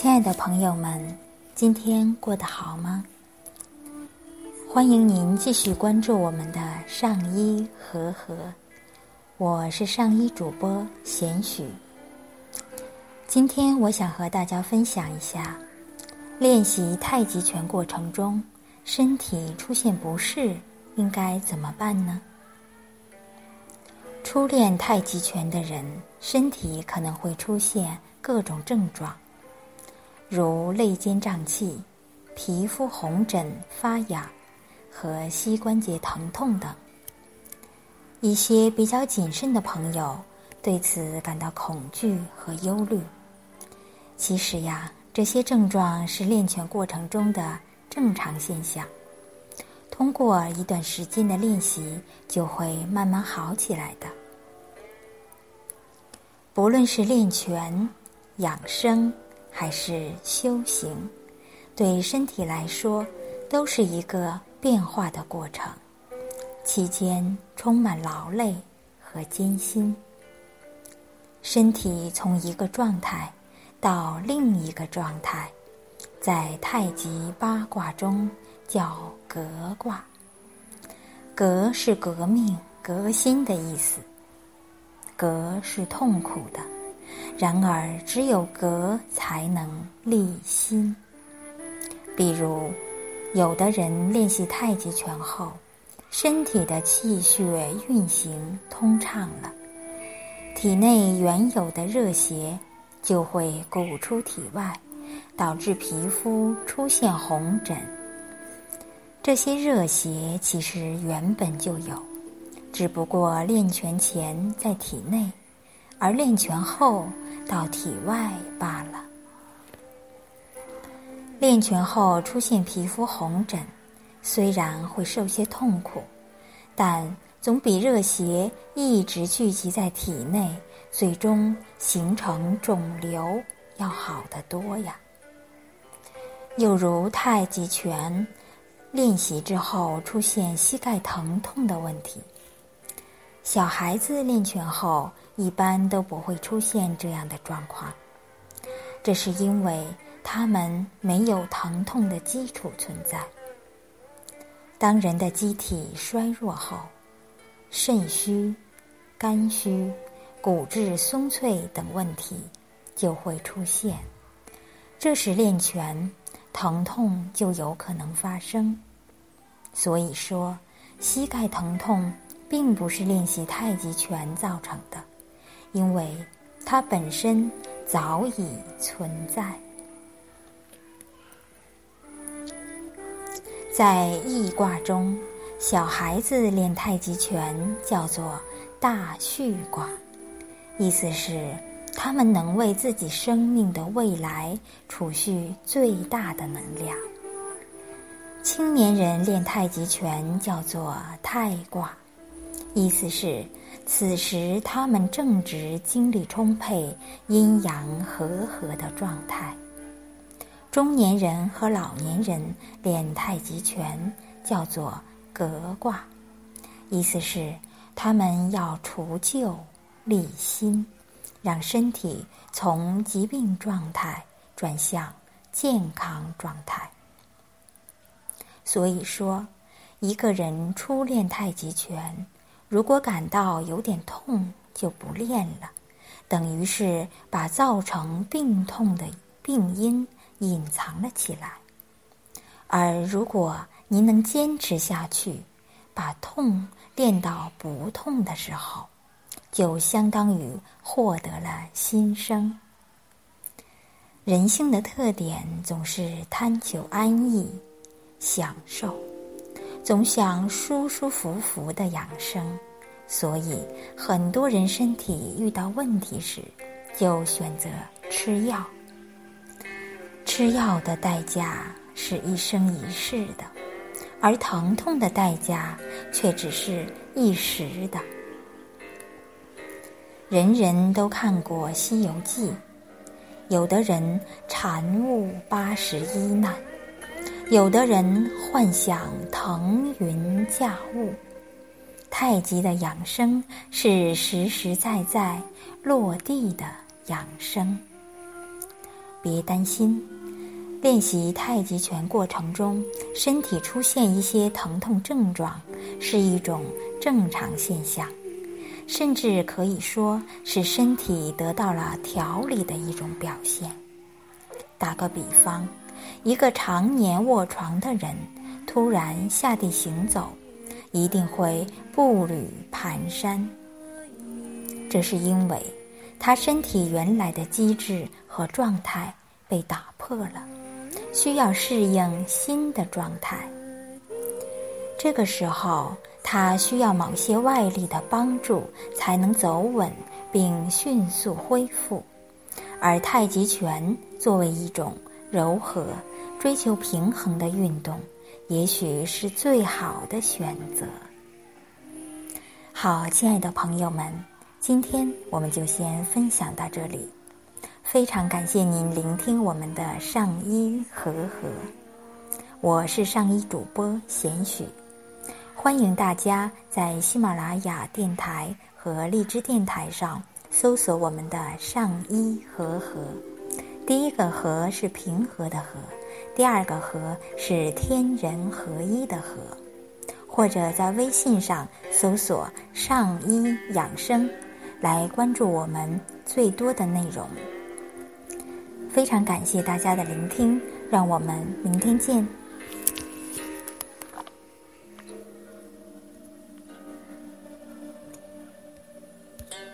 亲爱的朋友们，今天过得好吗？欢迎您继续关注我们的上医和和，我是上医主播贤许。今天我想和大家分享一下，练习太极拳过程中，身体出现不适应该怎么办呢？初练太极拳的人，身体可能会出现各种症状。如肋间胀气、皮肤红疹发痒和膝关节疼痛等，一些比较谨慎的朋友对此感到恐惧和忧虑。其实呀，这些症状是练拳过程中的正常现象，通过一段时间的练习就会慢慢好起来的。不论是练拳、养生。还是修行，对身体来说都是一个变化的过程，期间充满劳累和艰辛。身体从一个状态到另一个状态，在太极八卦中叫革卦。革是革命、革新的意思，革是痛苦的。然而，只有格才能立心。比如，有的人练习太极拳后，身体的气血运行通畅了，体内原有的热邪就会鼓出体外，导致皮肤出现红疹。这些热邪其实原本就有，只不过练拳前在体内。而练拳后到体外罢了。练拳后出现皮肤红疹，虽然会受些痛苦，但总比热邪一直聚集在体内，最终形成肿瘤要好得多呀。又如太极拳练习之后出现膝盖疼痛的问题，小孩子练拳后。一般都不会出现这样的状况，这是因为他们没有疼痛的基础存在。当人的机体衰弱后，肾虚、肝虚、骨质松脆等问题就会出现，这时练拳疼痛就有可能发生。所以说，膝盖疼痛并不是练习太极拳造成的。因为它本身早已存在，在易卦中，小孩子练太极拳叫做大畜卦，意思是他们能为自己生命的未来储蓄最大的能量。青年人练太极拳叫做太卦，意思是。此时，他们正值精力充沛、阴阳和合的状态。中年人和老年人练太极拳叫做革卦，意思是他们要除旧立新，让身体从疾病状态转向健康状态。所以说，一个人初练太极拳。如果感到有点痛就不练了，等于是把造成病痛的病因隐藏了起来。而如果您能坚持下去，把痛练到不痛的时候，就相当于获得了新生。人性的特点总是贪求安逸、享受。总想舒舒服服的养生，所以很多人身体遇到问题时，就选择吃药。吃药的代价是一生一世的，而疼痛的代价却只是一时的。人人都看过《西游记》，有的人禅悟八十一难。有的人幻想腾云驾雾，太极的养生是实实在在落地的养生。别担心。练习太极拳过程中，身体出现一些疼痛症状，是一种正常现象，甚至可以说是身体得到了调理的一种表现。打个比方，一个常年卧床的人突然下地行走，一定会步履蹒跚。这是因为他身体原来的机制和状态被打破了。需要适应新的状态，这个时候他需要某些外力的帮助才能走稳并迅速恢复，而太极拳作为一种柔和、追求平衡的运动，也许是最好的选择。好，亲爱的朋友们，今天我们就先分享到这里。非常感谢您聆听我们的上医和和，我是上医主播贤许，欢迎大家在喜马拉雅电台和荔枝电台上搜索我们的上医和和。第一个和是平和的和，第二个和是天人合一的和，或者在微信上搜索上医养生，来关注我们最多的内容。非常感谢大家的聆听，让我们明天见。